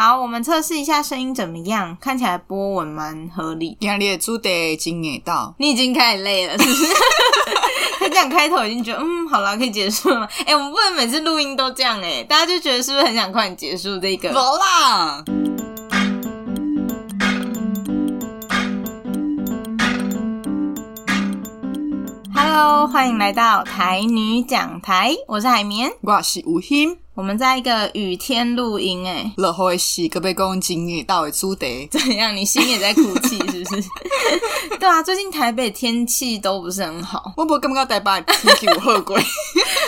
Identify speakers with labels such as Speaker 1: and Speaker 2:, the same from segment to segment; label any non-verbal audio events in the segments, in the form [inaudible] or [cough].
Speaker 1: 好，我们测试一下声音怎么样？看起来波纹蛮合理。
Speaker 2: 今日的主题真硬道，
Speaker 1: 你已经开始累了，是不是？[laughs] 他这样开头已经觉得，嗯，好了，可以结束了吗？哎、欸，我们不能每次录音都这样哎、欸，大家就觉得是不是很想快点结束这个？
Speaker 2: 走啦。
Speaker 1: Hello，欢迎来到台女讲台，我是海绵，
Speaker 2: 我是吴昕。
Speaker 1: 我们在一个雨天录音，哎，
Speaker 2: 落雨的时，可别讲今日到的主题
Speaker 1: 怎样？你心也在哭泣，是不是？[laughs] 对啊，最近台北天气都不是很好。
Speaker 2: 我不感觉台北天气有好过，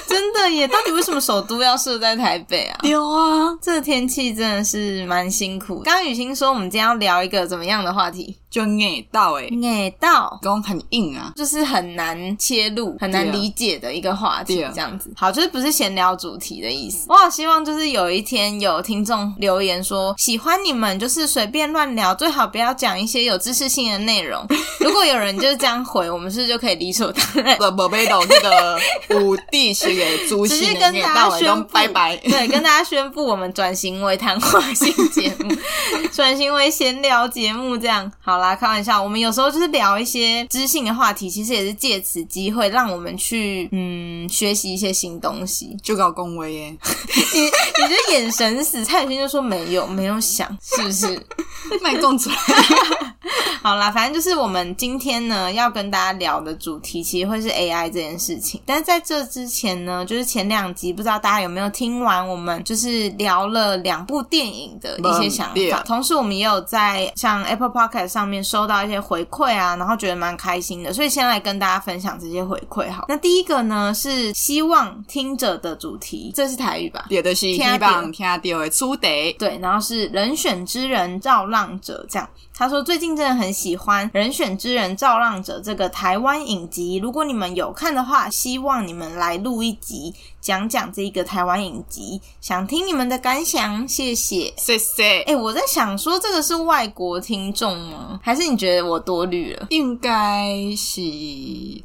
Speaker 1: 真的耶！到底为什么首都要设在台北啊？
Speaker 2: 有啊，
Speaker 1: 这个天气真的是蛮辛苦。刚刚雨欣说，我们今天要聊一个怎么样的话题？
Speaker 2: 就硬道诶，
Speaker 1: 硬到，
Speaker 2: 讲很硬啊，
Speaker 1: 就是很难切入、很难理解的一个话题，这样子。好，就是不是闲聊主题的意思。我好希望就是有一天有听众留言说喜欢你们，就是随便乱聊，最好不要讲一些有知识性的内容。[laughs] 如果有人就是这样回，我们是不是就可以理所当然？
Speaker 2: 不不被动那个五帝是给主席，直接跟大家宣布拜拜。[laughs]
Speaker 1: 对，跟大家宣布我们转型为谈话性节目，[laughs] 转型为闲聊节目，这样好。啦，开玩笑，我们有时候就是聊一些知性的话题，其实也是借此机会让我们去嗯学习一些新东西。
Speaker 2: 就搞恭维耶，[laughs]
Speaker 1: 你你这眼神死，蔡宇轩就说没有没有想，是不是？[laughs]
Speaker 2: 卖供出来。[laughs]
Speaker 1: 好啦，反正就是我们今天呢要跟大家聊的主题，其实会是 AI 这件事情。但是在这之前呢，就是前两集不知道大家有没有听完，我们就是聊了两部电影的一些想法，同时我们也有在像 Apple Podcast 上面收到一些回馈啊，然后觉得蛮开心的，所以先来跟大家分享这些回馈。好，那第一个呢是希望听者的主题，这是台语吧？
Speaker 2: 也的是希望听到的主题，
Speaker 1: 对，然后是人选之人造浪者这样。他说最近真的很喜欢《人选之人造浪者》这个台湾影集，如果你们有看的话，希望你们来录一集讲讲这个台湾影集，想听你们的感想，谢谢，
Speaker 2: 谢谢。
Speaker 1: 哎，我在想说这个是外国听众吗？还是你觉得我多虑了？
Speaker 2: 应该是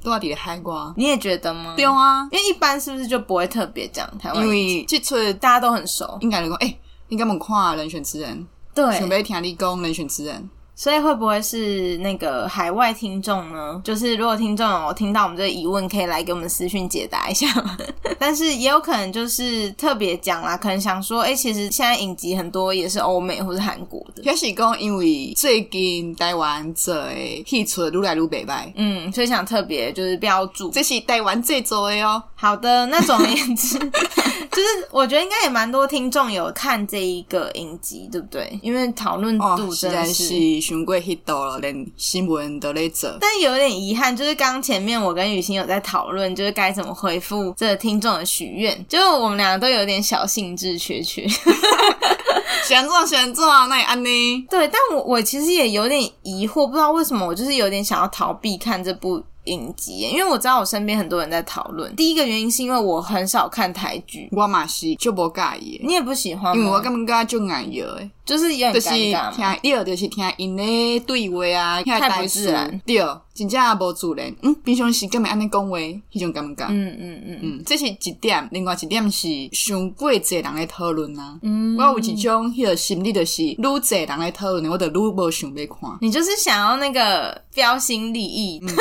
Speaker 2: 多底的海瓜，
Speaker 1: 你也觉得吗？
Speaker 2: 对啊，
Speaker 1: 因为一般是不是就不会特别讲台湾？
Speaker 2: 因为这次
Speaker 1: 大家都很熟，
Speaker 2: 应该来讲，哎，应该没看《人选之人》，
Speaker 1: 对，
Speaker 2: 准备听你讲《人选之人》。
Speaker 1: 所以会不会是那个海外听众呢？就是如果听众有听到我们这个疑问，可以来给我们私讯解答一下。[laughs] 但是也有可能就是特别讲啦，可能想说，哎、欸，其实现在影集很多也是欧美或是韩国的。
Speaker 2: 也是讲因为最近台湾这戏出愈来愈袂歹，
Speaker 1: 嗯，所以想特别就是标注，
Speaker 2: 这是台湾制作的哦。
Speaker 1: 好的，那总而言之，[laughs] 就是我觉得应该也蛮多听众有看这一个影集，对不对？因为讨论度真的是。
Speaker 2: 哦熊贵 hit 到了，连新闻都在做。
Speaker 1: 但有点遗憾，就是刚前面我跟雨欣有在讨论，就是该怎么回复这个听众的许愿，就我们两个都有点小兴致缺缺。[laughs]
Speaker 2: 选做选做啊，那也安妮？
Speaker 1: 对，但我我其实也有点疑惑，不知道为什么我就是有点想要逃避看这部影集，因为我知道我身边很多人在讨论。第一个原因是因为我很少看台剧，
Speaker 2: 我嘛是就不介意。
Speaker 1: 你也不喜欢？
Speaker 2: 因为我根本就爱摇诶。
Speaker 1: 就是有点尴尬嘛，
Speaker 2: 听，第二就是听因的对话啊，
Speaker 1: 太不自然。
Speaker 2: 对，真正也无自然。嗯，平常时根本安尼讲话，迄种尴尬。
Speaker 1: 嗯嗯嗯嗯，
Speaker 2: 这是一点。另外一点是，伤过济人来讨论啊。嗯，我有一种迄个心理，就是愈济人来讨论，我就愈无想要看。
Speaker 1: 你就是想要那个标新立异。嗯、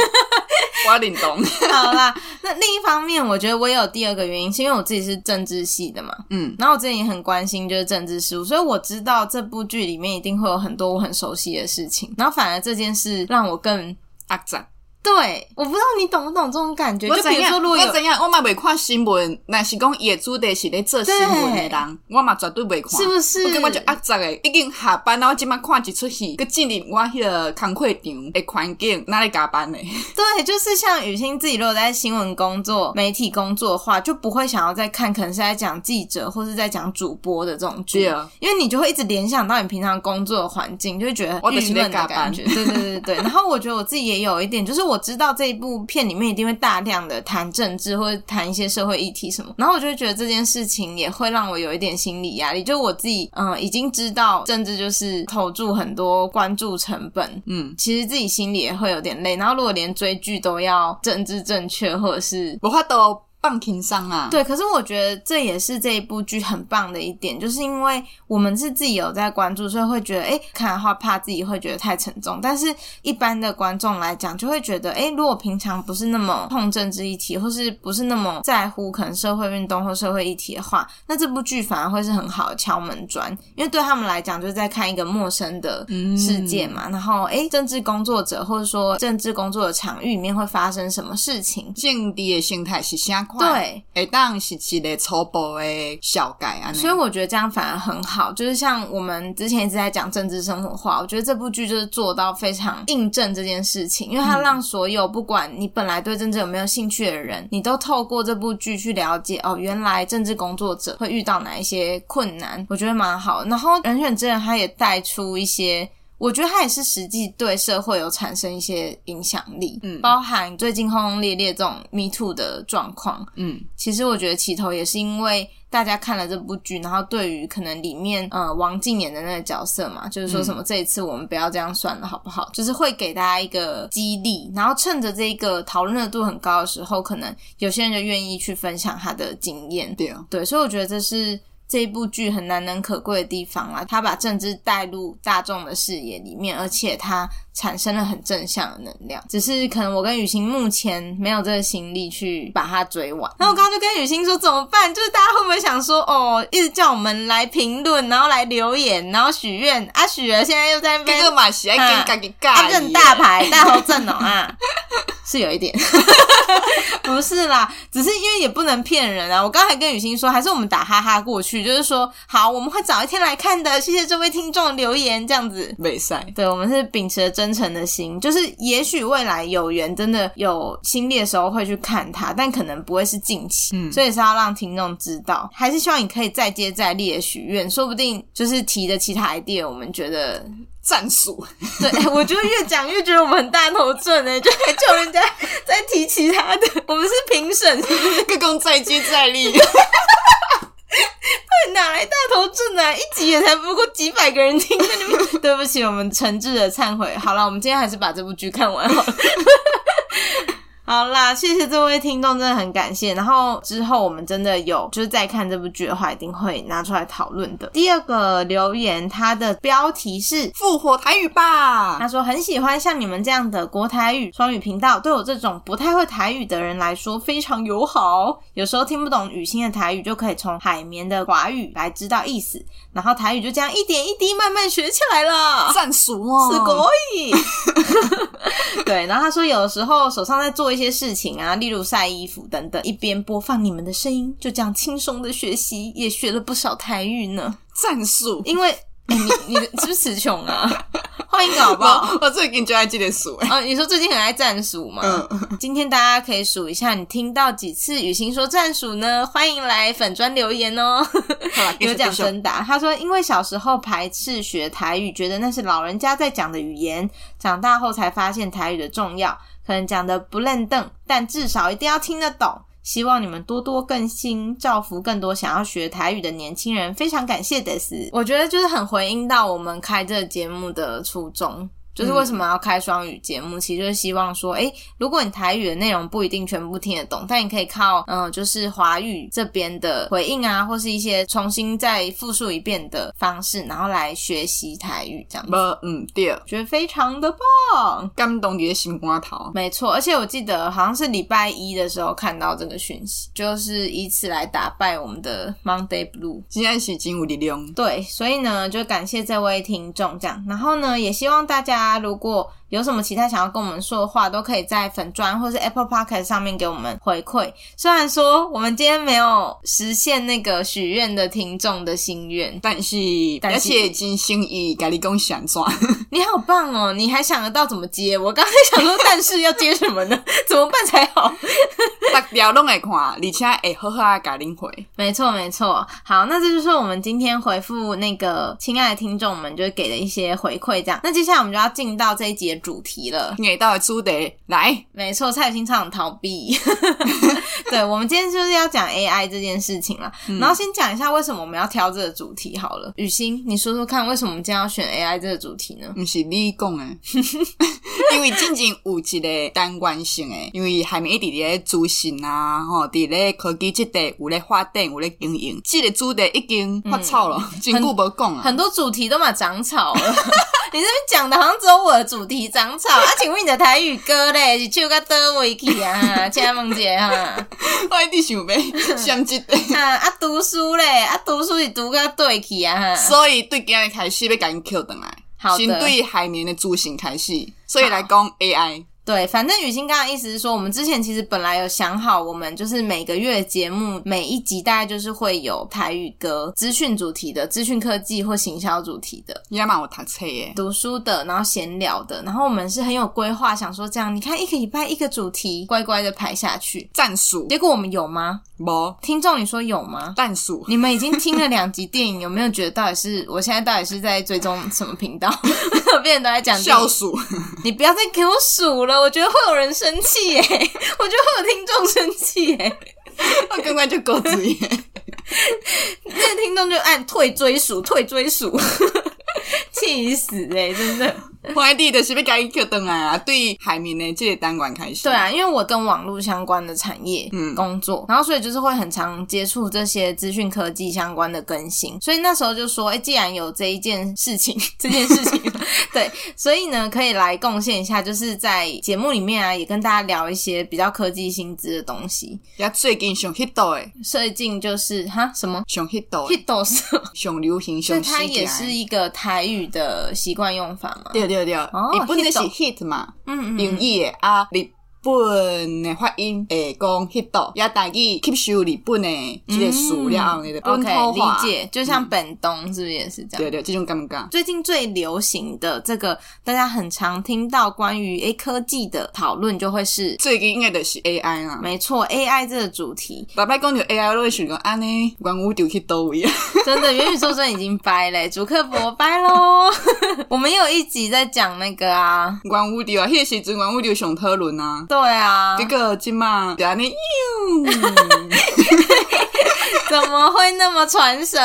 Speaker 2: 我领东。[laughs]
Speaker 1: 好啦，那另一方面，我觉得我也有第二个原因，是因为我自己是政治系的嘛。嗯，然后我之前也很关心就是政治事务，所以我知道。这部剧里面一定会有很多我很熟悉的事情，然后反而这件事让我更阿赞。对，我不知道你懂不懂这种感觉。就比如说，如果有
Speaker 2: 我怎样，我嘛未看新闻，那是讲业主的是咧做新闻的人，我嘛绝对未看。
Speaker 1: 是不是？
Speaker 2: 我根本就压杂诶，已经下班，然后今晚看一出戏，佮进入我迄个工课场的环境，哪里加班呢？[laughs]
Speaker 1: 对，就是像雨欣自己，如果在新闻工作、媒体工作的话，就不会想要再看，可能是在讲记者或是在讲主播的这种剧，啊、因为你就会一直联想到你平常工作的环境，就会觉得郁闷的感觉。对对对对对。然后我觉得我自己也有一点，就是我。我知道这一部片里面一定会大量的谈政治或者谈一些社会议题什么，然后我就会觉得这件事情也会让我有一点心理压力。就我自己，嗯，已经知道政治就是投注很多关注成本，嗯，其实自己心里也会有点累。然后如果连追剧都要政治正确，或者是
Speaker 2: 我话都。放轻松啊。
Speaker 1: 对，可是我觉得这也是这一部剧很棒的一点，就是因为我们是自己有在关注，所以会觉得，哎，看的话怕自己会觉得太沉重。但是一般的观众来讲，就会觉得，哎，如果平常不是那么碰政治议题，或是不是那么在乎可能社会运动或社会议题的话，那这部剧反而会是很好的敲门砖，因为对他们来讲，就是在看一个陌生的世界嘛。嗯、然后，哎，政治工作者或者说政治工作的场域里面会发生什么事情？
Speaker 2: 政治的心态是啥款？
Speaker 1: 对，
Speaker 2: 诶，当是一个初步的小改啊。
Speaker 1: 所以我觉得这样反而很好，就是像我们之前一直在讲政治生活化，我觉得这部剧就是做到非常印证这件事情，因为它让所有不管你本来对政治有没有兴趣的人，你都透过这部剧去了解哦，原来政治工作者会遇到哪一些困难，我觉得蛮好。然后《人选之人》他也带出一些。我觉得他也是实际对社会有产生一些影响力，嗯，包含最近轰轰烈烈这种 Me Too 的状况，嗯，其实我觉得起头也是因为大家看了这部剧，然后对于可能里面呃王静演的那个角色嘛，就是说什么这一次我们不要这样算了，好不好？就是会给大家一个激励，然后趁着这个讨论热度很高的时候，可能有些人就愿意去分享他的经验，对啊，对，所以我觉得这是。这一部剧很难能可贵的地方啊，他把政治带入大众的视野里面，而且他产生了很正向的能量。只是可能我跟雨欣目前没有这个心力去把它追完。然后我刚刚就跟雨欣说怎么办？就是大家会不会想说哦，一直叫我们来评论，然后来留言，然后许愿啊许儿，现在又在那边
Speaker 2: 马戏爱跟嘎给嘎，
Speaker 1: 更大牌大头阵哦啊，是有一点。[laughs] 不是啦，只是因为也不能骗人啊。我刚才跟雨欣说，还是我们打哈哈过去，就是说好，我们会早一天来看的。谢谢这位听众留言，这样子。
Speaker 2: 没赛，
Speaker 1: 对，我们是秉持着真诚的心，就是也许未来有缘，真的有心力的时候会去看他，但可能不会是近期。嗯，所以是要让听众知道，还是希望你可以再接再厉的许愿，说不定就是提的其他 idea，我们觉得。
Speaker 2: 战术，
Speaker 1: 对，[laughs] 我觉得越讲越觉得我们很大头症哎，就还叫人家再提其他的，我们是评审，
Speaker 2: 各工 [laughs] 再接再厉，对，
Speaker 1: 哪来大头症啊？一集也才不过几百个人听，那你们 [laughs] 对不起，我们诚挚的忏悔。好了，我们今天还是把这部剧看完好。好啦，谢谢这位听众，真的很感谢。然后之后我们真的有就是再看这部剧的话，一定会拿出来讨论的。第二个留言，它的标题是“复活台语吧”。他说很喜欢像你们这样的国台语双语频道，对我这种不太会台语的人来说非常友好。有时候听不懂雨欣的台语，就可以从海绵的华语来知道意思，然后台语就这样一点一滴慢慢学起来了。
Speaker 2: 战熟哦，
Speaker 1: 是可以。[laughs] [laughs] 对，然后他说有的时候手上在做一些事情啊，例如晒衣服等等，一边播放你们的声音，就这样轻松的学习，也学了不少台语呢。
Speaker 2: 战术，
Speaker 1: 因为、欸、你你是不是词穷啊？[laughs] 欢迎好不好？
Speaker 2: 我最近就爱记得数哎。
Speaker 1: 哦，你说最近很爱战术吗？嗯。今天大家可以数一下，你听到几次雨欣说战术呢？欢迎来粉砖留言哦。[laughs] 有奖征答。他说，因为小时候排斥学台语，觉得那是老人家在讲的语言，长大后才发现台语的重要。可能讲的不认凳，但至少一定要听得懂。希望你们多多更新，造福更多想要学台语的年轻人。非常感谢的是，我觉得就是很回应到我们开这个节目的初衷。就是为什么要开双语节目？其实就是希望说，诶，如果你台语的内容不一定全部听得懂，但你可以靠嗯，就是华语这边的回应啊，或是一些重新再复述一遍的方式，然后来学习台语这样子。
Speaker 2: 嗯，对，
Speaker 1: 觉得非常的棒，
Speaker 2: 感动你的心瓜头。
Speaker 1: 没错，而且我记得好像是礼拜一的时候看到这个讯息，就是以此来打败我们的 Monday Blue。
Speaker 2: 今天是金五力量。
Speaker 1: 对，所以呢，就感谢这位听众这样，然后呢，也希望大家。如果有什么其他想要跟我们说的话，都可以在粉砖或是 Apple Podcast 上面给我们回馈。虽然说我们今天没有实现那个许愿的听众的心愿，
Speaker 2: 但是而且真心意改你讲想赚。[laughs]
Speaker 1: 你好棒哦！你还想得到怎么接？我刚才想说，但是要接什么呢？[laughs] 怎么办才好？
Speaker 2: 大家拢会看，而且会好好给你回。
Speaker 1: 没错，没错。好，那这就是我们今天回复那个亲爱的听众们就给的一些回馈。这样，那接下来我们就要进到这一集的主题了。
Speaker 2: 你到的主题来，
Speaker 1: 没错，蔡雨欣超想逃避。[laughs] 对，我们今天就是要讲 AI 这件事情了。嗯、然后先讲一下为什么我们要挑这个主题好了。雨欣，你说说看，为什么我们今天要选 AI 这个主题呢？
Speaker 2: 不是你讲的，[laughs] 因为仅仅有一个单关性诶，因为还没一直咧资讯啊，吼，伫咧科技这块有咧发展，有咧经营，这个主题已经发臭了，真久无讲啊。
Speaker 1: 很多主题都嘛长草了。[laughs] 你这边讲的好像只有我的主题长草 [laughs] 啊？请问你的台语歌嘞是唱到倒位去啊？[laughs] 请问姐哈，
Speaker 2: 我一直想要相机 [laughs]
Speaker 1: 啊啊读书嘞啊读书是读到对去啊？
Speaker 2: 所以对今日开始要赶紧 Q 回来，好先对海绵的主线开始，所以来讲 AI。
Speaker 1: 对，反正雨欣刚刚意思是说，我们之前其实本来有想好，我们就是每个月节目每一集大概就是会有台语歌、资讯主题的、资讯科技或行销主题的。
Speaker 2: 你要骂我读册耶，
Speaker 1: 读书的，然后闲聊的，然后我们是很有规划，想说这样，你看一个礼拜一个主题，乖乖的排下去。
Speaker 2: 战术。
Speaker 1: 结果我们有吗？
Speaker 2: 没。
Speaker 1: 听众，你说有吗？
Speaker 2: 战术。
Speaker 1: 你们已经听了两集电影，有没有觉得到底是我现在到底是在追踪什么频道？[laughs] 别人都在讲
Speaker 2: 笑数，
Speaker 1: 你不要再给我数了，我觉得会有人生气耶，我觉得会有听众生气耶，[laughs]
Speaker 2: 我刚刚就狗子耶，
Speaker 1: 那个听众就按退追数，退追数，[laughs] 气死哎，真的。
Speaker 2: 外地的是不是该去登来啊？对海绵呢这些单管开始。
Speaker 1: 对啊，因为我跟网络相关的产业嗯工作，嗯、然后所以就是会很常接触这些资讯科技相关的更新，所以那时候就说，哎，既然有这一件事情，[laughs] 这件事情，[laughs] 对，所以呢可以来贡献一下，就是在节目里面啊，也跟大家聊一些比较科技新知的东西。
Speaker 2: 呀，最近上 hit 到诶，
Speaker 1: 最近就是哈什么
Speaker 2: 上 hit 到
Speaker 1: hit 到是
Speaker 2: 上流行，所以
Speaker 1: 它也是一个台语的习惯用法吗。
Speaker 2: 对对对，日本的是 hit 嘛，嗯嗯，英语啊，日本的发音会讲 hit，也大意吸收日本的这个数量，你的本土化，
Speaker 1: 理解，就像本东是不是也是这样？
Speaker 2: 对对，这种尴尬。
Speaker 1: 最近最流行的这个，大家很常听到关于 A 科技的讨论，就会是
Speaker 2: 最近应该的是 AI 啊，
Speaker 1: 没错，AI 这个主题。
Speaker 2: 爸爸讲到 AI，都会想讲安尼，关我丢去兜位啊。
Speaker 1: 真的，元宇宙真已经掰嘞，[laughs] 主客博掰喽。[laughs] 我们有一集在讲那个啊，
Speaker 2: 元宇宙啊，迄个时阵元宇宙上讨论啊。
Speaker 1: 对啊，
Speaker 2: 这个今嘛就安尼，
Speaker 1: 怎么会那么传神？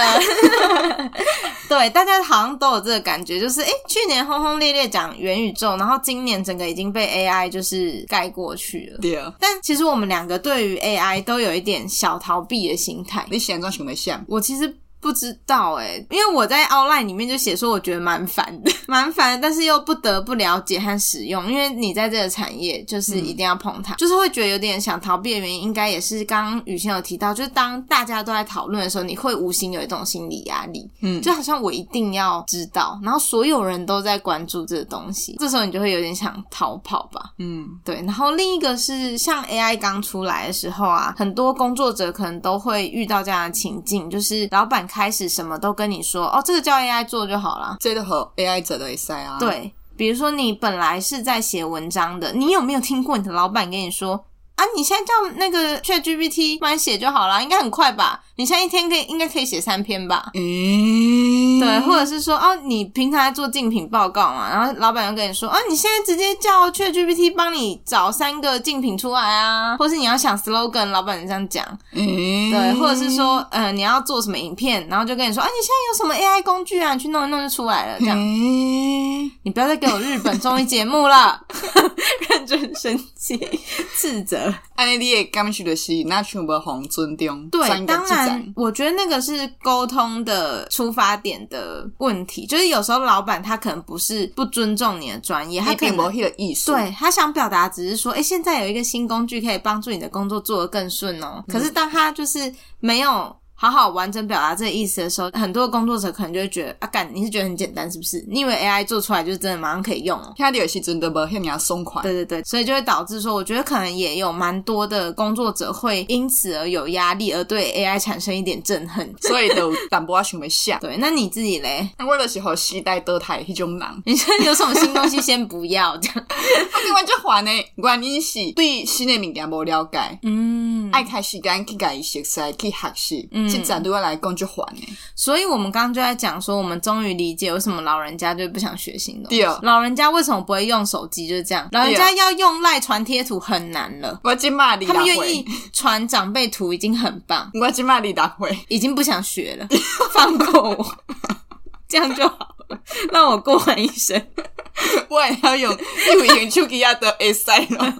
Speaker 1: [laughs] 对，大家好像都有这个感觉，就是诶，去年轰轰烈烈讲元宇宙，然后今年整个已经被 AI 就是盖过去了。
Speaker 2: 对啊，
Speaker 1: 但其实我们两个对于 AI 都有一点小逃避的心态。
Speaker 2: 你现在想没想？
Speaker 1: 我其实。不知道哎、欸，因为我在 outline 里面就写说，我觉得蛮烦的，[laughs] 蛮烦的，但是又不得不了解和使用，因为你在这个产业就是一定要碰它，嗯、就是会觉得有点想逃避的原因，应该也是刚刚雨欣有提到，就是当大家都在讨论的时候，你会无形有一种心理压力，嗯，就好像我一定要知道，然后所有人都在关注这个东西，这时候你就会有点想逃跑吧，嗯，对。然后另一个是像 AI 刚出来的时候啊，很多工作者可能都会遇到这样的情境，就是老板。开始什么都跟你说哦，这个叫 AI 做就好了，
Speaker 2: 这个和 AI 者的赛啊。
Speaker 1: 对，比如说你本来是在写文章的，你有没有听过你的老板跟你说啊？你现在叫那个 ChatGPT 帮你写就好了，应该很快吧？你现在一天可以应该可以写三篇吧？嗯，对，或者是说哦，你平常在做竞品报告嘛，然后老板又跟你说啊，你现在直接叫 ChatGPT 帮你找三个竞品出来啊，或是你要想 slogan，老板这样讲，嗯，对，或者是说呃，你要做什么影片，然后就跟你说啊，你现在有什么 AI 工具啊，你去弄一弄就出来了，这样，嗯，你不要再给我日本综艺节目了，[laughs] 认真生气，[laughs] 斥责，[laughs]
Speaker 2: 安尼你也感受的是那全部红尊重，
Speaker 1: 对，当然。我觉得那个是沟通的出发点的问题，就是有时候老板他可能不是不尊重你的专业，他可能
Speaker 2: 没有意思，
Speaker 1: 对，他想表达只是说，哎，现在有一个新工具可以帮助你的工作做得更顺哦。可是当他就是没有。好好完整表达这个意思的时候，很多工作者可能就会觉得啊，干，你是觉得很简单是不是？你以为 AI 做出来就是真的马上可以用哦？
Speaker 2: 它的游戏真的不像你要松垮。
Speaker 1: 对对对，所以就会导致说，我觉得可能也有蛮多的工作者会因此而有压力，而对 AI 产生一点憎恨。
Speaker 2: 所以都淡薄仔想要想。[laughs]
Speaker 1: 对，那你自己嘞？
Speaker 2: 我的时候时代淘汰那种人，
Speaker 1: 你说有什么新东西先不要这样？
Speaker 2: 我 [laughs] 另外就还呢，原因是对新的物件无了解，嗯，爱开时间去改熟悉去学习，嗯。这站对我来讲就烦诶。
Speaker 1: 所以我们刚刚就在讲说，我们终于理解为什么老人家就不想学新东西。
Speaker 2: 对
Speaker 1: 老人家为什么不会用手机？就是这样，老人家要用赖传贴图很难了。
Speaker 2: 我今骂你，
Speaker 1: 他们愿意传长辈图已经很棒。
Speaker 2: 我今骂你大会
Speaker 1: 已经不想学了，放过我，这样就好了，让我过完一生。
Speaker 2: 我也要用用用手机啊，都会使了。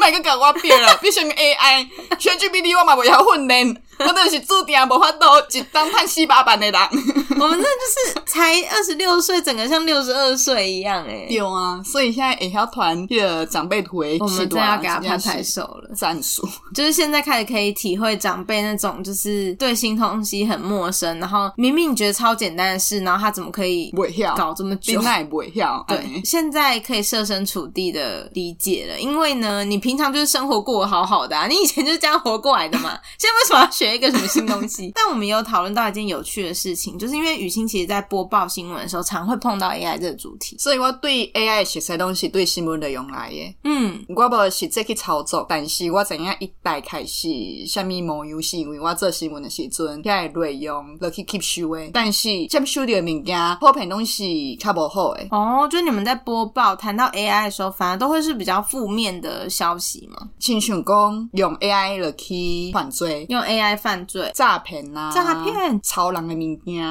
Speaker 2: 卖个搞我变了，比什么 AI、ChatGPT 我嘛不要训练。我都是注定无法度一当赚四八版的人。[laughs]
Speaker 1: 我们这就是才二十六岁，整个像六十二岁一样哎。
Speaker 2: 有啊，所以现在会晓传那个长辈图，
Speaker 1: 我们真要给他拍拍手了。
Speaker 2: 战术
Speaker 1: 就是现在开始可以体会长辈那种，就是对新东西很陌生，然后明明你觉得超简单的事，然后他怎么可以搞这么久？
Speaker 2: 那也不会跳。
Speaker 1: 对，现在可以设身处地的理解了，因为呢，你平常就是生活过得好好的啊，你以前就是这样活过来的嘛，现在为什么要学？学一个什么新东西？[laughs] 但我们有讨论到一件有趣的事情，就是因为雨欣其实在播报新闻的时候，常会碰到 AI 这个主题，
Speaker 2: 所以我对 AI 的实际东西对新闻的用来耶。
Speaker 1: 嗯，
Speaker 2: 我无实际去操作，但是我知影一代开始，虾米模游戏，因为我做新闻的时阵，遐个内容都去吸收诶。但是接收到的物件，普遍东西较无好诶。
Speaker 1: 哦，就你们在播报谈到 AI 的时候，反而都会是比较负面的消息嘛？
Speaker 2: 亲像讲用 AI 了去犯罪，
Speaker 1: 用 AI 犯罪。
Speaker 2: 诈骗呐，
Speaker 1: 诈骗，
Speaker 2: 抄人的物件，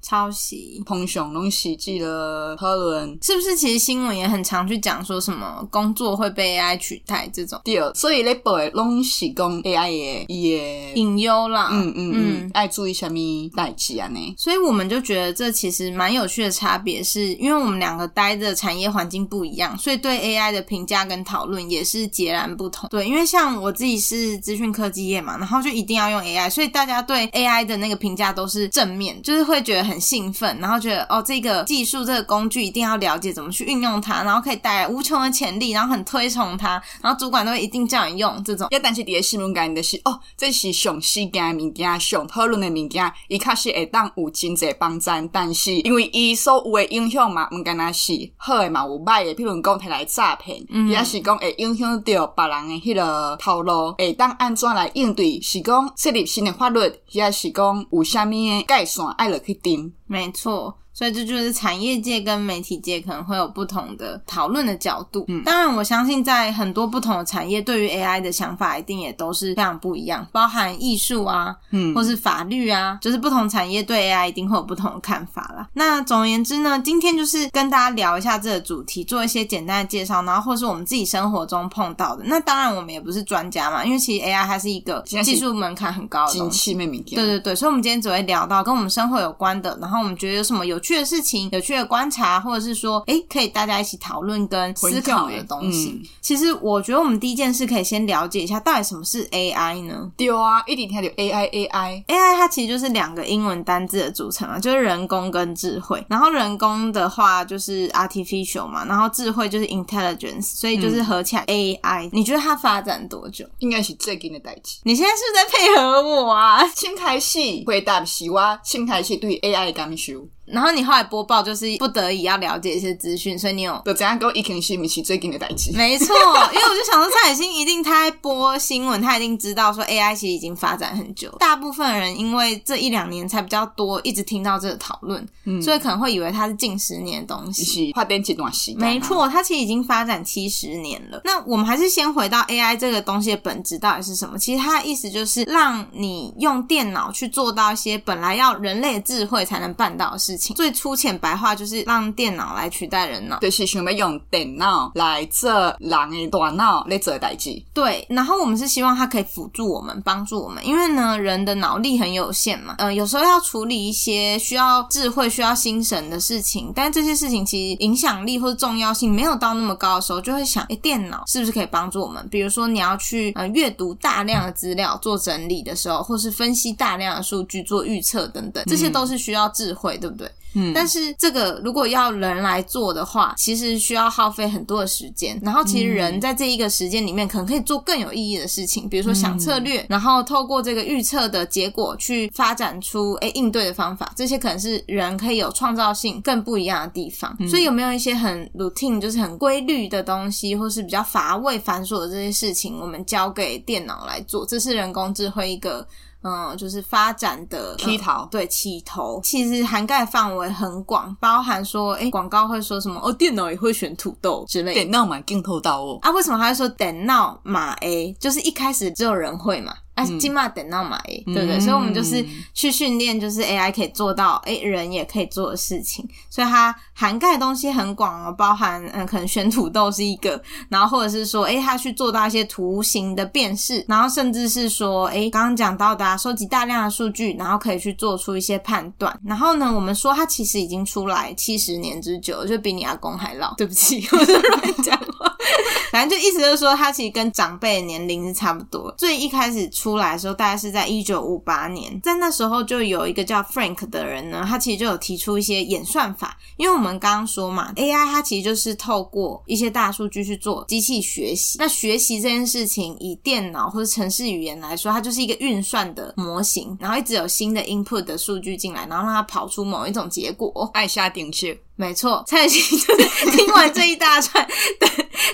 Speaker 1: 抄袭，
Speaker 2: 通常拢是记得讨论，
Speaker 1: 是不是？其实新闻也很常去讲说什么工作会被 AI 取代这种。
Speaker 2: 对，所以咧报的拢是讲 AI 的伊的
Speaker 1: 隐忧啦。
Speaker 2: 嗯嗯嗯，爱注意什么代志啊呢？
Speaker 1: 所以我们就觉得这其实蛮有趣的差别，是因为我们两个待的产业环境不一样，所以对 AI 的评价跟讨论也是截然不同。对，因为像我自己是资讯科技业嘛，然后就一定要用 AI，所以大家。对 AI 的那个评价都是正面，就是会觉得很兴奋，然后觉得哦，这个技术这个工具一定要了解怎么去运用它，然后可以带来无穷的潜力，然后很推崇它，然后主管都会一定叫你用这种。
Speaker 2: 要但是底下新闻讲的是哦，这是上时间的物件，上讨论的物件，伊确实会当有真济帮赞，但是因为伊所有的影响嘛，唔干那是好的嘛，有歹的，譬如讲提来诈骗，也、嗯、是讲会影响到别人的迄个头路，会当安怎来应对，是讲设立立新的法律。也是讲有虾米界线爱落去定，
Speaker 1: 没错。所以这就是产业界跟媒体界可能会有不同的讨论的角度。嗯，当然我相信在很多不同的产业，对于 AI 的想法一定也都是非常不一样，包含艺术啊，嗯，或是法律啊，就是不同产业对 AI 一定会有不同的看法啦。那总而言之呢，今天就是跟大家聊一下这个主题，做一些简单的介绍，然后或是我们自己生活中碰到的。那当然我们也不是专家嘛，因为其实 AI 它是一个技术门槛很高的东西。对对对，所以我们今天只会聊到跟我们生活有关的，然后我们觉得有什么有趣的事情、有趣的观察，或者是说，哎，可以大家一起讨论跟思考的东西。嗯、其实，我觉得我们第一件事可以先了解一下，到底什么是 AI 呢？
Speaker 2: 对啊，一点听到 AI，AI，AI，
Speaker 1: 它其实就是两个英文单字的组成啊，就是人工跟智慧。然后人工的话就是 artificial 嘛，然后智慧就是 intelligence，所以就是合起来 AI。嗯、你觉得它发展多久？
Speaker 2: 应该是最近的代际。
Speaker 1: 你现在是不是在配合我啊？
Speaker 2: 新开始回答是我新开始对 AI 的感受。
Speaker 1: 然后你后来播报就是不得已要了解一些资讯，所以你有
Speaker 2: 就怎样跟我一开始咪是最近的代志？
Speaker 1: 没错，因为我就想说蔡雨欣一定他在播新闻，他一定知道说 AI 其实已经发展很久。大部分人因为这一两年才比较多，一直听到这个讨论，嗯，所以可能会以为它是近十年的东西。
Speaker 2: 是发展几段时间？
Speaker 1: 没错，它其实已经发展七十年了。那我们还是先回到 AI 这个东西的本质到底是什么？其实它的意思就是让你用电脑去做到一些本来要人类智慧才能办到的事情。最粗浅。白话就是让电脑来取代人脑，
Speaker 2: 就是想要用电脑来做人的大脑来做代志。
Speaker 1: 对，然后我们是希望它可以辅助我们，帮助我们，因为呢，人的脑力很有限嘛，嗯、呃，有时候要处理一些需要智慧、需要心神的事情，但这些事情其实影响力或者重要性没有到那么高的时候，就会想，诶，电脑是不是可以帮助我们？比如说你要去呃阅读大量的资料做整理的时候，或是分析大量的数据做预测等等，这些都是需要智慧，对不对？嗯，但是这个如果要人来做的话，其实需要耗费很多的时间。然后其实人在这一个时间里面，可能可以做更有意义的事情，比如说想策略，然后透过这个预测的结果去发展出诶应对的方法。这些可能是人可以有创造性、更不一样的地方。所以有没有一些很 routine，就是很规律的东西，或是比较乏味、繁琐的这些事情，我们交给电脑来做？这是人工智慧一个。嗯，就是发展的
Speaker 2: 起头、嗯，
Speaker 1: 对起头，其实涵盖范围很广，包含说，哎，广告会说什么？哦，电脑也会选土豆之类的。
Speaker 2: 电脑买，镜头到哦。
Speaker 1: 啊，为什么他会说电脑买？A，就是一开始只有人会嘛。啊，金马等到买，对不对？所以，我们就是去训练，就是 AI 可以做到，诶，人也可以做的事情。所以，它涵盖的东西很广哦，包含嗯，可能选土豆是一个，然后或者是说，诶，它去做到一些图形的辨识，然后甚至是说，诶，刚刚讲到的啊，收集大量的数据，然后可以去做出一些判断。然后呢，我们说它其实已经出来七十年之久，就比你阿公还老。对不起，[laughs] 我是乱讲话。[laughs] 反正就意思就是说，他其实跟长辈的年龄是差不多。最一开始出来的时候，大概是在一九五八年，在那时候就有一个叫 Frank 的人呢，他其实就有提出一些演算法。因为我们刚刚说嘛，AI 它其实就是透过一些大数据去做机器学习。那学习这件事情，以电脑或者程式语言来说，它就是一个运算的模型，然后一直有新的 input 的数据进来，然后让它跑出某一种结果。
Speaker 2: 爱下定去。
Speaker 1: 没错，蔡徐就是 [laughs] 听完这一大串的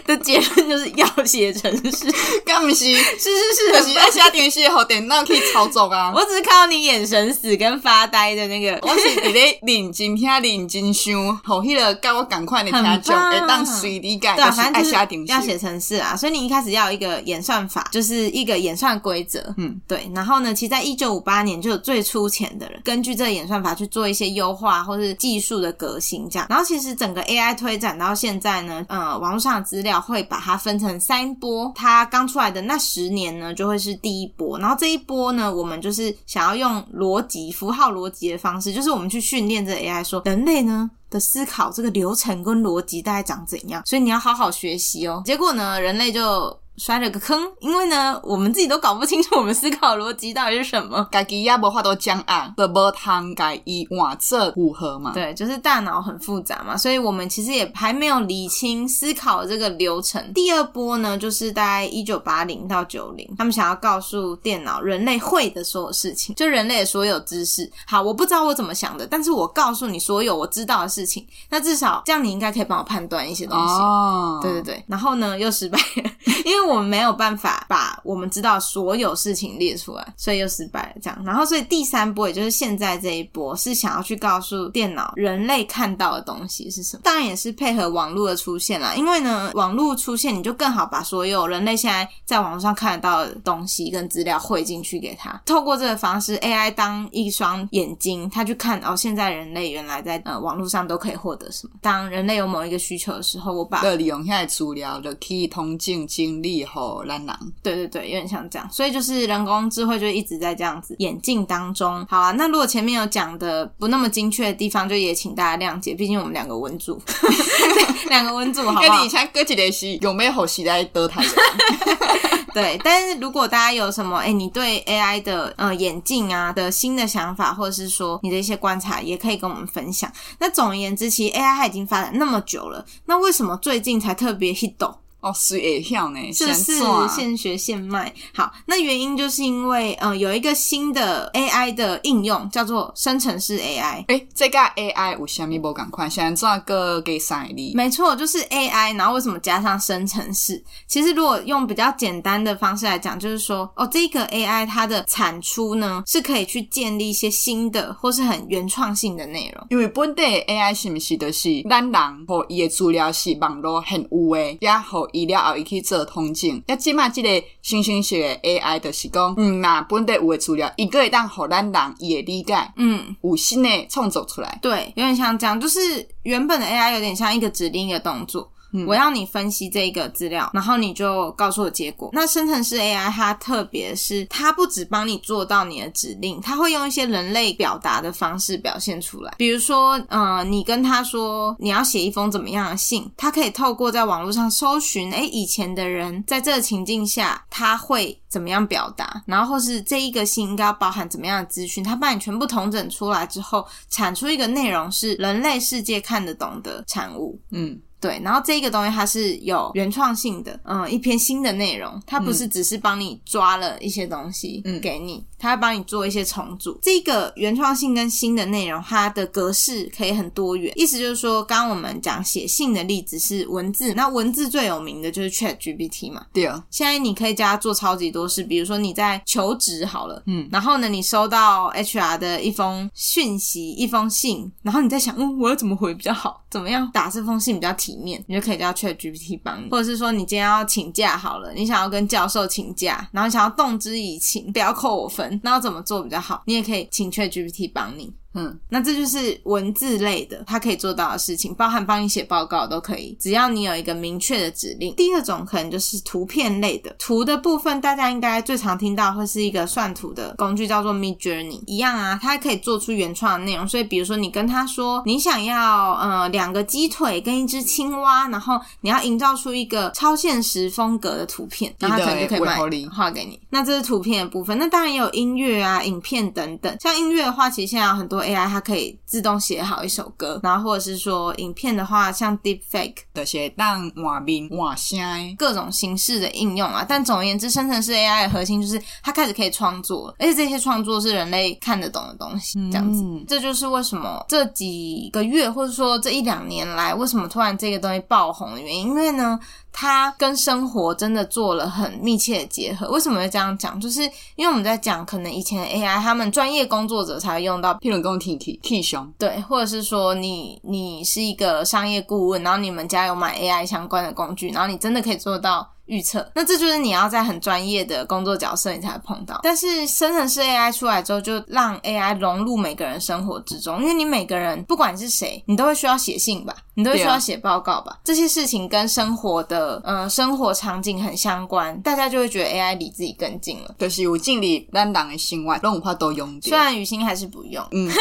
Speaker 1: 的结论，就是要写程式。[laughs]
Speaker 2: 干不是？
Speaker 1: 是是是，
Speaker 2: 可是要下电视后电脑可以操作啊。
Speaker 1: 我只是看到你眼神死跟发呆的那个，
Speaker 2: 我是伫咧认真听、认真想，好，迄个跟我赶快的听众，会当随你改。
Speaker 1: 对，反正就是要写程式啊。所以你一开始要有一个演算法，就是一个演算规则。嗯，对。然后呢，其实在一九五八年就有最粗浅的人，根据这个演算法去做一些优化或是技术的革新。然后其实整个 AI 推展到现在呢，呃，网络上的资料会把它分成三波。它刚出来的那十年呢，就会是第一波。然后这一波呢，我们就是想要用逻辑、符号逻辑的方式，就是我们去训练这 AI，说人类呢的思考这个流程跟逻辑大概长怎样。所以你要好好学习哦。结果呢，人类就。摔了个坑，因为呢，我们自己都搞不清楚我们思考逻辑到底是什么，
Speaker 2: 自己也无法度讲啊，都无通改伊换这五合嘛。
Speaker 1: 对，就是大脑很复杂嘛，所以我们其实也还没有理清思考这个流程。第二波呢，就是大概一九八零到九零，他们想要告诉电脑人类会的所有事情，就人类的所有知识。好，我不知道我怎么想的，但是我告诉你所有我知道的事情，那至少这样你应该可以帮我判断一些东西。哦，对对对，然后呢，又失败了，[laughs] 因为。我我们没有办法把我们知道所有事情列出来，所以又失败了。这样，然后所以第三波，也就是现在这一波，是想要去告诉电脑人类看到的东西是什么。当然也是配合网络的出现啦，因为呢，网络出现，你就更好把所有人类现在在网络上看得到的东西跟资料汇进去给他。透过这个方式，AI 当一双眼睛，他去看哦，现在人类原来在呃网络上都可以获得什么。当人类有某一个需求的时候，我把这
Speaker 2: 利用现在资料的可以通径经历。以后懒懒，
Speaker 1: 对对对，有点像这样，所以就是人工智慧就一直在这样子演进当中。好啊，那如果前面有讲的不那么精确的地方，就也请大家谅解，毕竟我们两个文组，[laughs] 两个文组，好不好？
Speaker 2: 跟你以前哥几联系有没有好期待得台？[laughs]
Speaker 1: 对，但是如果大家有什么，哎，你对 AI 的呃眼镜啊的新的想法，或者是说你的一些观察，也可以跟我们分享。那总而言之，其实 AI 它已经发展那么久了，那为什么最近才特别 hit？
Speaker 2: 哦，是也跳呢，
Speaker 1: 是是现学现卖。好，那原因就是因为，呃，有一个新的 AI 的应用叫做生成式 AI。
Speaker 2: 诶，这个 AI 有虾米不赶快？现在做个给啥哩？
Speaker 1: 没错，就是 AI。然后为什么加上生成式？其实如果用比较简单的方式来讲，就是说，哦，这个 AI 它的产出呢，是可以去建立一些新的或是很原创性的内容。
Speaker 2: 因为本地 AI 是不是都是咱人和伊的资料是网络很有诶，也好。伊了后，伊去做通证。那即马即个新兴式的 AI，就是讲，嗯，那本地有诶资料，伊个会当互咱人伊会理解，嗯，有新的创作出来。
Speaker 1: 对，有点像这样，就是原本的 AI 有点像一个指令一个动作。我要你分析这个资料，然后你就告诉我结果。那生成式 AI 它特别是它不只帮你做到你的指令，它会用一些人类表达的方式表现出来。比如说，呃，你跟他说你要写一封怎么样的信，它可以透过在网络上搜寻，诶，以前的人在这个情境下他会怎么样表达，然后或是这一个信应该要包含怎么样的资讯，它帮你全部统整出来之后，产出一个内容是人类世界看得懂的产物。嗯。对，然后这个东西它是有原创性的，嗯，一篇新的内容，它不是只是帮你抓了一些东西给你，嗯、它会帮你做一些重组。这个原创性跟新的内容，它的格式可以很多元。意思就是说，刚刚我们讲写信的例子是文字，那文字最有名的就是 ChatGPT 嘛。
Speaker 2: 对啊。
Speaker 1: 现在你可以叫它做超级多事，比如说你在求职好了，
Speaker 2: 嗯，
Speaker 1: 然后呢，你收到 HR 的一封讯息，一封信，然后你在想，嗯，我要怎么回比较好？怎么样打这封信比较体面？你就可以叫 ChatGPT 帮你，或者是说你今天要请假好了，你想要跟教授请假，然后想要动之以情，不要扣我分，那要怎么做比较好？你也可以请 ChatGPT 帮你。嗯，那这就是文字类的，它可以做到的事情，包含帮你写报告都可以，只要你有一个明确的指令。第二种可能就是图片类的，图的部分大家应该最常听到会是一个算图的工具，叫做 Midjourney，一样啊，它可以做出原创的内容。所以比如说你跟他说你想要呃两个鸡腿跟一只青蛙，然后你要营造出一个超现实风格的图片，然后他可能就可以卖画给你。那这是图片的部分，那当然也有音乐啊、影片等等。像音乐的话，其实现在有很多。AI 它可以自动写好一首歌，然后或者是说影片的话，像 Deepfake
Speaker 2: 的写当画面、画声，
Speaker 1: 各种形式的应用啊。但总而言之，生成式 AI 的核心就是它开始可以创作，而且这些创作是人类看得懂的东西，这样子。嗯、这就是为什么这几个月或者说这一两年来，为什么突然这个东西爆红的原因。因为呢，它跟生活真的做了很密切的结合。为什么会这样讲？就是因为我们在讲，可能以前 AI 他们专业工作者才会用到，
Speaker 2: 譬如工 T T T 熊，
Speaker 1: 对，或者是说你你是一个商业顾问，然后你们家有买 AI 相关的工具，然后你真的可以做到。预测，那这就是你要在很专业的工作角色，你才会碰到。但是生成式 AI 出来之后，就让 AI 融入每个人生活之中，因为你每个人不管是谁，你都会需要写信吧，你都会需要写报告吧，这些事情跟生活的呃生活场景很相关，大家就会觉得 AI 离自己更近了。
Speaker 2: 就是有建立咱人的心外，让我怕都用。
Speaker 1: 虽然雨欣还是不用，嗯。[laughs]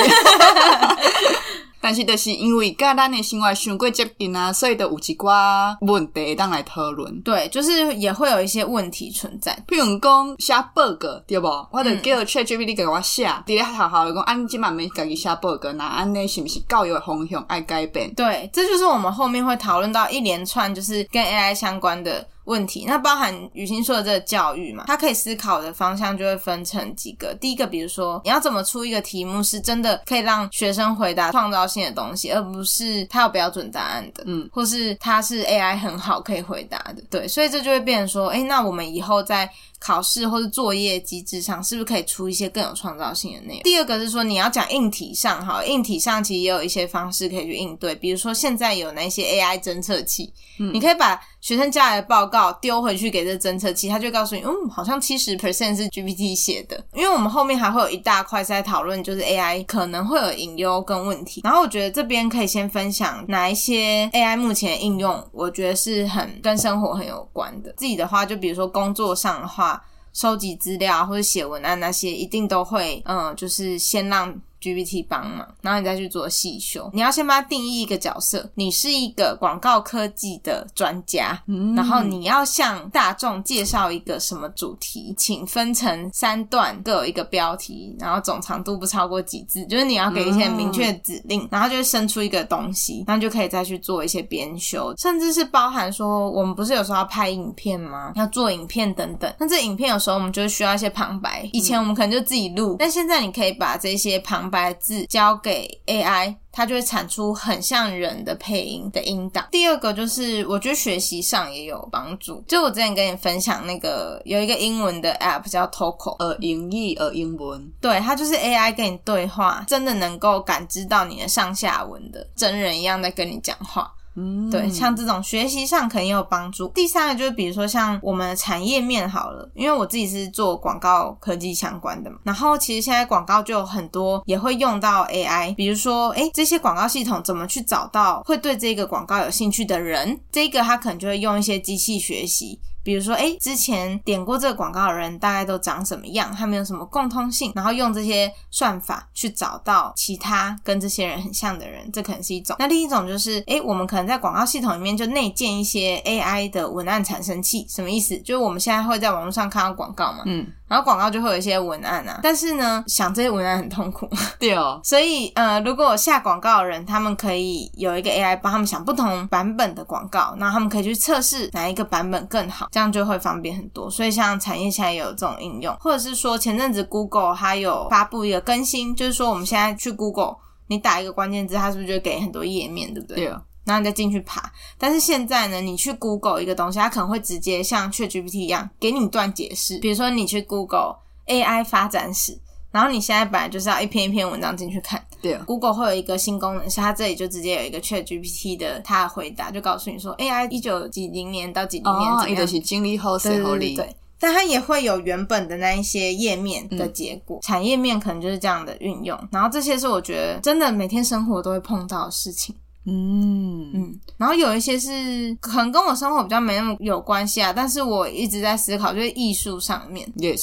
Speaker 2: 但是，就是因为跟咱的生活太过接近啊，所以都有一寡问题当来讨论。
Speaker 1: 对，就是也会有一些问题存在。
Speaker 2: 譬如讲写报告，对不？我就叫 ChatGPT 给我写，伫咧好好的讲，按今晚没家己写报告，那按呢是不是教育的方向爱改变？
Speaker 1: 对，这就是我们后面会讨论到一连串就是跟 AI 相关的。问题，那包含雨欣说的这个教育嘛，他可以思考的方向就会分成几个。第一个，比如说你要怎么出一个题目是真的可以让学生回答创造性的东西，而不是他有标准答案的，嗯，或是他是 AI 很好可以回答的，对，所以这就会变成说，哎，那我们以后在考试或是作业机制上，是不是可以出一些更有创造性的内容？第二个是说，你要讲硬体上，哈，硬体上其实也有一些方式可以去应对，比如说现在有那些 AI 侦测器，嗯，你可以把学生家里的报告丢回去给这侦测器，他就告诉你，嗯，好像七十 percent 是 GPT 写的。因为我们后面还会有一大块在讨论，就是 AI 可能会有隐忧跟问题。然后我觉得这边可以先分享哪一些 AI 目前应用，我觉得是很跟生活很有关的。自己的话，就比如说工作上的话，收集资料或者写文案那些，一定都会，嗯，就是先让。GPT 帮忙，然后你再去做细修。你要先帮他定义一个角色，你是一个广告科技的专家，嗯，然后你要向大众介绍一个什么主题，请分成三段，各有一个标题，然后总长度不超过几字，就是你要给一些明确的指令，嗯，然后就会生出一个东西，然后就可以再去做一些编修，甚至是包含说，我们不是有时候要拍影片吗？要做影片等等，那这影片有时候我们就需要一些旁白，以前我们可能就自己录，但现在你可以把这些旁白字交给 AI，它就会产出很像人的配音的音档。第二个就是，我觉得学习上也有帮助。就我之前跟你分享那个有一个英文的 App 叫 Toco，
Speaker 2: 呃，英译呃英文，
Speaker 1: 对，它就是 AI 跟你对话，真的能够感知到你的上下文的真人一样在跟你讲话。嗯，对，像这种学习上肯定有帮助。第三个就是，比如说像我们的产业面好了，因为我自己是做广告科技相关的嘛，然后其实现在广告就有很多也会用到 AI，比如说，哎，这些广告系统怎么去找到会对这个广告有兴趣的人？这个他可能就会用一些机器学习。比如说，哎，之前点过这个广告的人大概都长什么样？他们有什么共通性？然后用这些算法去找到其他跟这些人很像的人，这可能是一种。那另一种就是，哎，我们可能在广告系统里面就内建一些 AI 的文案产生器，什么意思？就是我们现在会在网络上看到广告嘛，嗯。然后广告就会有一些文案啊，但是呢，想这些文案很痛苦，[laughs]
Speaker 2: 对哦。
Speaker 1: 所以呃，如果下广告的人，他们可以有一个 AI 帮他们想不同版本的广告，那他们可以去测试哪一个版本更好，这样就会方便很多。所以像产业现在也有这种应用，或者是说前阵子 Google 它有发布一个更新，就是说我们现在去 Google，你打一个关键字，它是不是就给很多页面，对不对？
Speaker 2: 对。
Speaker 1: 然后你再进去爬，但是现在呢，你去 Google 一个东西，它可能会直接像 ChatGPT 一样给你一段解释。比如说你去 Google AI 发展史，然后你现在本来就是要一篇一篇文章进去看。
Speaker 2: 对
Speaker 1: ，Google 会有一个新功能，是它这里就直接有一个 ChatGPT 的它的回答，就告诉你说 AI 一九几零年到几零年怎么样，
Speaker 2: 哦、是经历后
Speaker 1: 对对对对，但它也会有原本的那一些页面的结果，嗯、产业面可能就是这样的运用。然后这些是我觉得真的每天生活都会碰到的事情。
Speaker 2: 嗯
Speaker 1: 嗯，然后有一些是可能跟我生活比较没那么有关系啊，但是我一直在思考，就是艺术上面
Speaker 2: 也。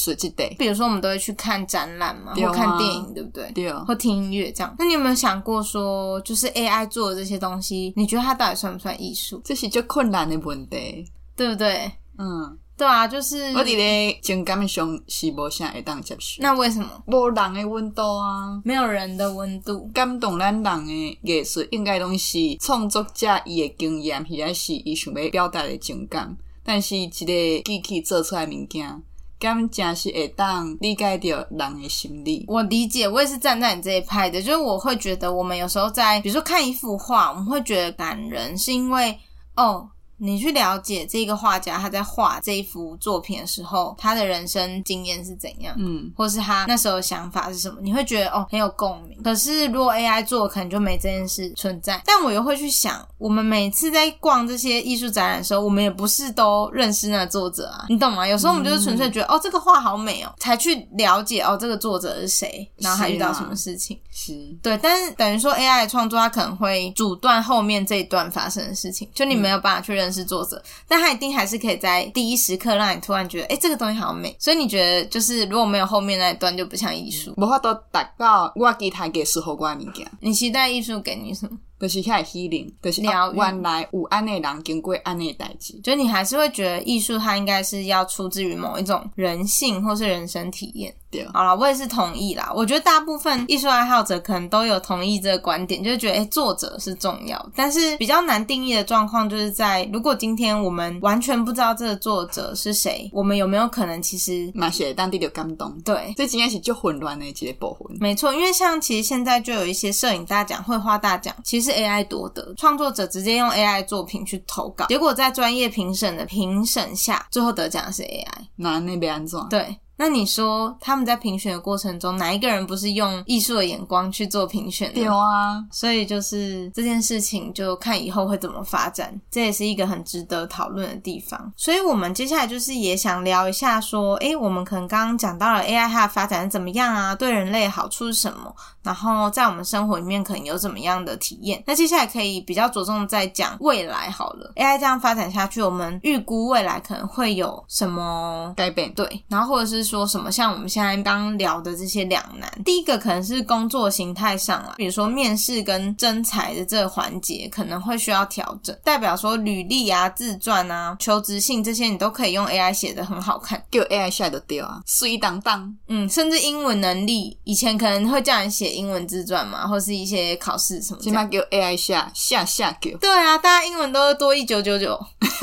Speaker 1: 比如说我们都会去看展览嘛，或看电影，对不对？
Speaker 2: 对啊。
Speaker 1: 或听音乐这样。那你有没有想过说，就是 AI 做的这些东西，你觉得它到底算不算艺术？
Speaker 2: 这是就困难的问题，
Speaker 1: 对不对？
Speaker 2: 嗯。
Speaker 1: 对啊，就是
Speaker 2: 我伫咧情感上是无啥会当接受。
Speaker 1: 那为什么？
Speaker 2: 无人的温度啊，
Speaker 1: 没有人的温度。
Speaker 2: 感动咱人的艺术，应该拢是创作者伊的经验，或者是伊想要表达的情感。但是一个机器做出来物件，敢真是会当理解到人的心理。
Speaker 1: 我理解，我也是站在你这一派的，就是我会觉得，我们有时候在，比如说看一幅画，我们会觉得感人，是因为哦。你去了解这个画家他在画这一幅作品的时候，他的人生经验是怎样，
Speaker 2: 嗯，
Speaker 1: 或是他那时候的想法是什么，你会觉得哦很有共鸣。可是如果 AI 做，可能就没这件事存在。但我又会去想，我们每次在逛这些艺术展览的时候，我们也不是都认识那个作者啊，你懂吗？有时候我们就是纯粹觉得、嗯、哦这个画好美哦，才去了解哦这个作者是谁，然后他遇到什么事情。
Speaker 2: 是，
Speaker 1: 对，但是等于说 AI 的创作，它可能会阻断后面这一段发生的事情，就你没有办法去认识。是作者，但他一定还是可以在第一时刻让你突然觉得，哎、欸，这个东西好美。所以你觉得，就是如果没有后面那一段，就不像艺术。
Speaker 2: 无法度达到我期待艺术给我的物件。
Speaker 1: 你期待艺术给你什么？
Speaker 2: 就是遐个 healing，就是。原来有安内人经过安内代志，
Speaker 1: 就你还是会觉得艺术它应该是要出自于某一种人性或是人生体验。
Speaker 2: 对，
Speaker 1: 好啦，我也是同意啦。我觉得大部分艺术爱好者可能都有同意这个观点，就是觉得诶、欸、作者是重要。但是比较难定义的状况，就是在如果今天我们完全不知道这个作者是谁，我们有没有可能其实
Speaker 2: 嘛是当地的感动？对，这今天是就混乱的一个部分。
Speaker 1: 没错，因为像其实现在就有一些摄影大奖、绘画大奖，其实 AI 夺得，创作者直接用 AI 作品去投稿，结果在专业评审的评审下，最后得奖的是 AI。
Speaker 2: 那那边安怎？
Speaker 1: 对。那你说他们在评选的过程中，哪一个人不是用艺术的眼光去做评选的？
Speaker 2: 有啊，
Speaker 1: 所以就是这件事情就看以后会怎么发展，这也是一个很值得讨论的地方。所以我们接下来就是也想聊一下，说，诶，我们可能刚刚讲到了 AI 它的发展怎么样啊？对人类好处是什么？然后在我们生活里面可能有怎么样的体验？那接下来可以比较着重在讲未来好了。AI 这样发展下去，我们预估未来可能会有什么
Speaker 2: 改变？
Speaker 1: 对，然后或者是。说什么？像我们现在刚聊的这些两难，第一个可能是工作形态上啊，比如说面试跟征才的这个环节可能会需要调整，代表说履历啊、自传啊、求职信这些你都可以用 AI 写的很好看，
Speaker 2: 就 AI 写的掉啊，水当当。
Speaker 1: 嗯，甚至英文能力，以前可能会叫人写英文自传嘛，或是一些考试什么，
Speaker 2: 起码叫 AI 下下下给。
Speaker 1: 对啊，大家英文都多一九九九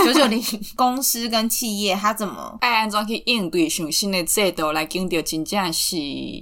Speaker 1: 九九零。[laughs] 公司跟企业它怎么
Speaker 2: 爱安装去应对上新的？制度来讲到真正是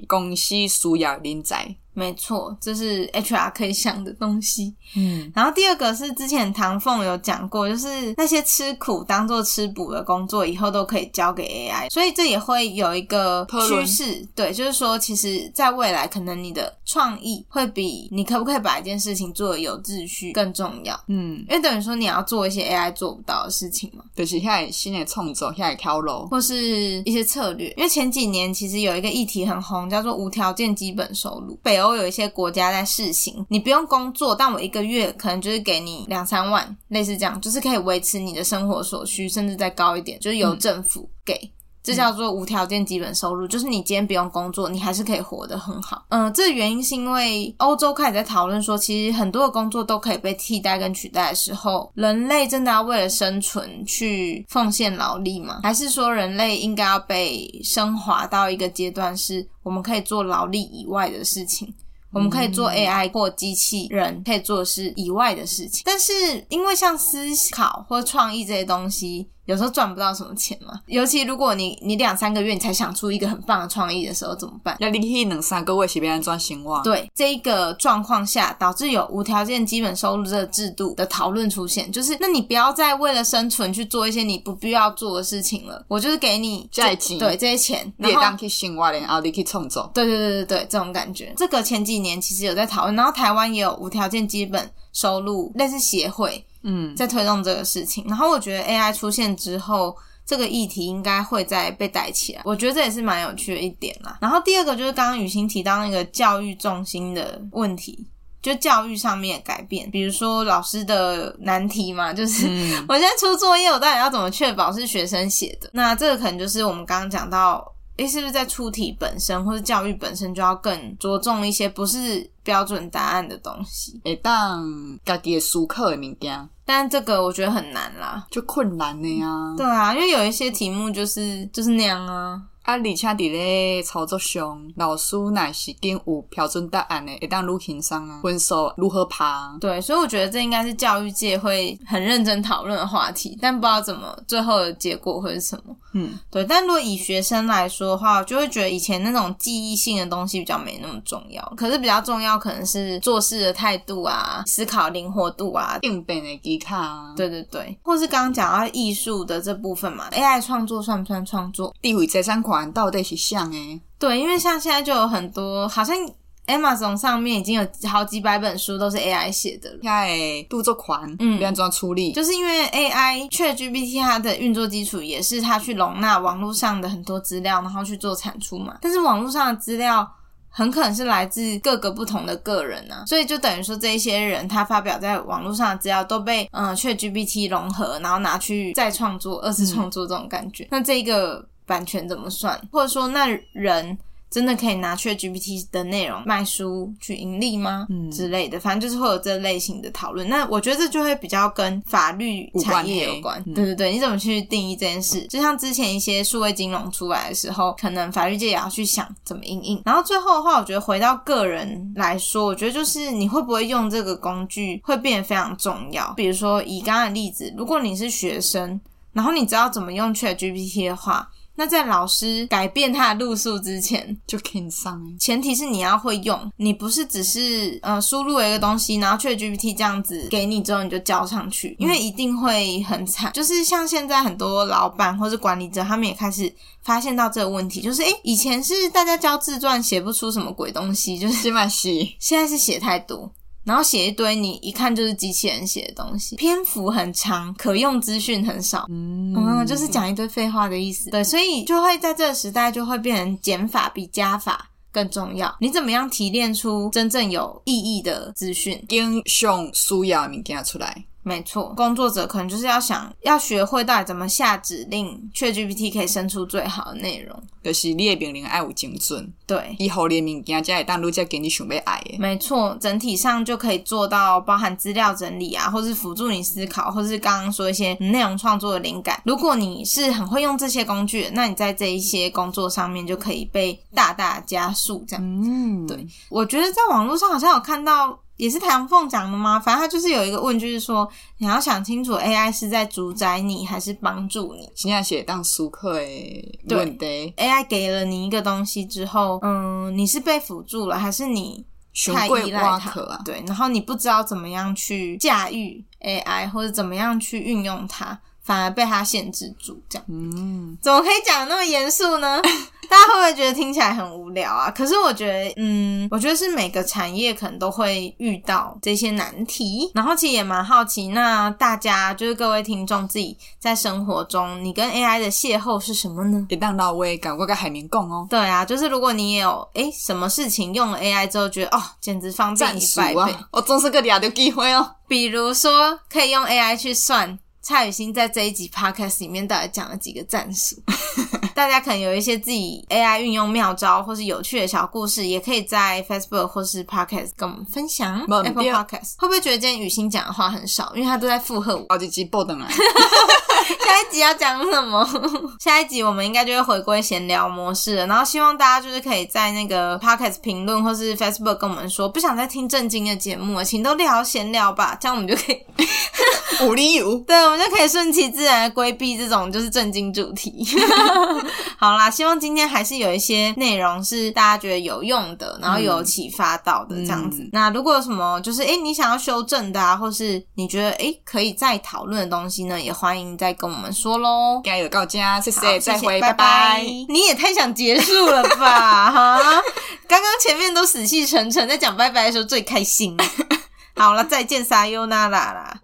Speaker 2: 公司需要人才。
Speaker 1: 没错，这是 HR 可以想的东西。
Speaker 2: 嗯，
Speaker 1: 然后第二个是之前唐凤有讲过，就是那些吃苦当做吃补的工作，以后都可以交给 AI，所以这也会有一个趋势。对，就是说，其实在未来，可能你的创意会比你可不可以把一件事情做的有秩序更重要。
Speaker 2: 嗯，
Speaker 1: 因为等于说你要做一些 AI 做不到的事情嘛，
Speaker 2: 就是现在新的创作，现在跳楼，
Speaker 1: 或是一些策略。因为前几年其实有一个议题很红，叫做无条件基本收入，北欧有一些国家在试行，你不用工作，但我一个月可能就是给你两三万，类似这样，就是可以维持你的生活所需，甚至再高一点，就是由政府给。这叫做无条件基本收入，就是你今天不用工作，你还是可以活得很好。嗯，这原因是因为欧洲开始在讨论说，其实很多的工作都可以被替代跟取代的时候，人类真的要为了生存去奉献劳力吗？还是说人类应该要被升华到一个阶段，是我们可以做劳力以外的事情？我们可以做 AI 或机器人可以做的事以外的事情，但是因为像思考或创意这些东西。有时候赚不到什么钱嘛，尤其如果你你两三个月你才想出一个很棒的创意的时候怎么办？
Speaker 2: 那你去两三个月是别人赚钱哇？
Speaker 1: 对，这一个状况下导致有无条件基本收入这个制度的讨论出现，就是那你不要再为了生存去做一些你不必要做的事情了，我就是给你
Speaker 2: 这钱，
Speaker 1: 对这些钱，
Speaker 2: 你也当去生活，然后你去冲走。
Speaker 1: 对对对对对，这种感觉，这个前几年其实有在讨论，然后台湾也有无条件基本收入类似协会，嗯，在推动这个事情，然后我觉得 AI 出现之后。这个议题应该会再被带起来，我觉得这也是蛮有趣的一点啦。然后第二个就是刚刚雨欣提到那个教育重心的问题，就教育上面的改变，比如说老师的难题嘛，就是、嗯、[laughs] 我现在出作业，我到底要怎么确保是学生写的？那这个可能就是我们刚刚讲到，诶，是不是在出题本身或者教育本身就要更着重一些，不是标准答案的东西？
Speaker 2: 会当家己的思考的物件。
Speaker 1: 但这个我觉得很难啦，
Speaker 2: 就困难的呀。
Speaker 1: 对啊，因为有一些题目就是就是那样啊。
Speaker 2: 啊，而且伫咧操作上，老师若是已经有标准答案的，会当愈轻松啊，分数如何爬？
Speaker 1: 对，所以我觉得这应该是教育界会很认真讨论的话题，但不知道怎么最后的结果会是什么。嗯，对。但如果以学生来说的话，我就会觉得以前那种记忆性的东西比较没那么重要，可是比较重要可能是做事的态度啊，思考灵活度啊，
Speaker 2: 应变的技巧啊。
Speaker 1: 对对对，或是刚刚讲到艺术的这部分嘛，AI 创作算不算创作？
Speaker 2: 地位财产权到底是像诶？
Speaker 1: 对，因为像现在就有很多，好像 Amazon 上面已经有好几百本书都是 AI 写的了。
Speaker 2: AI 著作权，嗯，别怎么处理？
Speaker 1: 就是因为 AI ChatGPT 它的运作基础也是它去容纳网络上的很多资料，然后去做产出嘛。但是网络上的资料很可能是来自各个不同的个人啊，所以就等于说这一些人他发表在网络上的资料都被嗯 ChatGPT 融合，然后拿去再创作、二次创作这种感觉。嗯、那这个。版权怎么算？或者说，那人真的可以拿 ChatGPT 的内容卖书去盈利吗？嗯，之类的，反正就是会有这类型的讨论。那我觉得这就会比较跟法律产业有关。对对对，你怎么去定义这件事？就像之前一些数位金融出来的时候，可能法律界也要去想怎么应应。然后最后的话，我觉得回到个人来说，我觉得就是你会不会用这个工具会变得非常重要。比如说以刚刚的例子，如果你是学生，然后你知道怎么用 ChatGPT 的话。那在老师改变他的路数之前，
Speaker 2: 就可以上。
Speaker 1: 前提是你要会用，你不是只是呃输入了一个东西，然后 ChatGPT 这样子给你之后你就交上去，因为一定会很惨。就是像现在很多老板或是管理者，他们也开始发现到这个问题，就是诶，以前是大家交自传写不出什么鬼东西，就是
Speaker 2: 写嘛写，
Speaker 1: 现在是写太多。然后写一堆你一看就是机器人写的东西，篇幅很长，可用资讯很少，嗯，嗯，就是讲一堆废话的意思。对，所以就会在这个时代就会变成减法比加法更重要。你怎么样提炼出真正有意义的资讯，
Speaker 2: 英雄需要物件出来。
Speaker 1: 没错，工作者可能就是要想要学会到底怎么下指令，ChatGPT 可以生出最好的内容。
Speaker 2: 就是你的命令爱有精准，
Speaker 1: 对，
Speaker 2: 以后的物件才会当你再给你想要爱的。
Speaker 1: 没错，整体上就可以做到包含资料整理啊，或是辅助你思考，或是刚刚说一些内容创作的灵感。如果你是很会用这些工具，那你在这一些工作上面就可以被大大加速。这样，嗯，对，我觉得在网络上好像有看到。也是台阳凤讲的吗？反正他就是有一个问句，就是说你要想清楚，AI 是在主宰你还是帮助你？
Speaker 2: 现在写当书课诶，对的。
Speaker 1: AI 给了你一个东西之后，嗯，你是被辅助了，还是你太依赖它？啊、对，然后你不知道怎么样去驾驭 AI，或者怎么样去运用它。反而被他限制住，这样，嗯，怎么可以讲得那么严肃呢？[laughs] 大家会不会觉得听起来很无聊啊？可是我觉得，嗯，我觉得是每个产业可能都会遇到这些难题。然后其实也蛮好奇，那大家就是各位听众自己在生活中，你跟 AI 的邂逅是什么呢？
Speaker 2: 别当老外赶快跟海绵共哦。
Speaker 1: 对啊，就是如果你也有诶什么事情用了 AI 之后，觉得哦简直方便一百倍，
Speaker 2: 我总是个俩的机会哦。
Speaker 1: 比如说可以用 AI 去算。蔡雨欣在这一集 podcast 里面到底讲了几个战术？大家可能有一些自己 AI 运用妙招，或是有趣的小故事，也可以在 Facebook 或是 Podcast 跟我们分享。Apple Podcast 会不会觉得今天雨欣讲的话很少？因为他都在附和我。
Speaker 2: 好几集。
Speaker 1: 下一集要讲什么？[laughs] 下一集我们应该就会回归闲聊模式了。然后希望大家就是可以在那个 Podcast 评论或是 Facebook 跟我们说，不想再听正经的节目了，请都聊闲聊吧，这样我们就可以 [laughs]
Speaker 2: 无理由。[laughs]
Speaker 1: 对，我们就可以顺其自然的规避这种就是正经主题。[laughs] 好啦，希望今天还是有一些内容是大家觉得有用的，然后有启发到的这样子。嗯、那如果有什么就是哎你想要修正的啊，或是你觉得哎可以再讨论的东西呢，也欢迎再跟我们说喽。
Speaker 2: 加油告家，
Speaker 1: 谢谢，
Speaker 2: 再会，
Speaker 1: 拜拜。拜拜。你也太想结束了吧？哈，[laughs] 刚刚前面都死气沉沉，在讲拜拜的时候最开心。好了，再见，撒优那拉啦。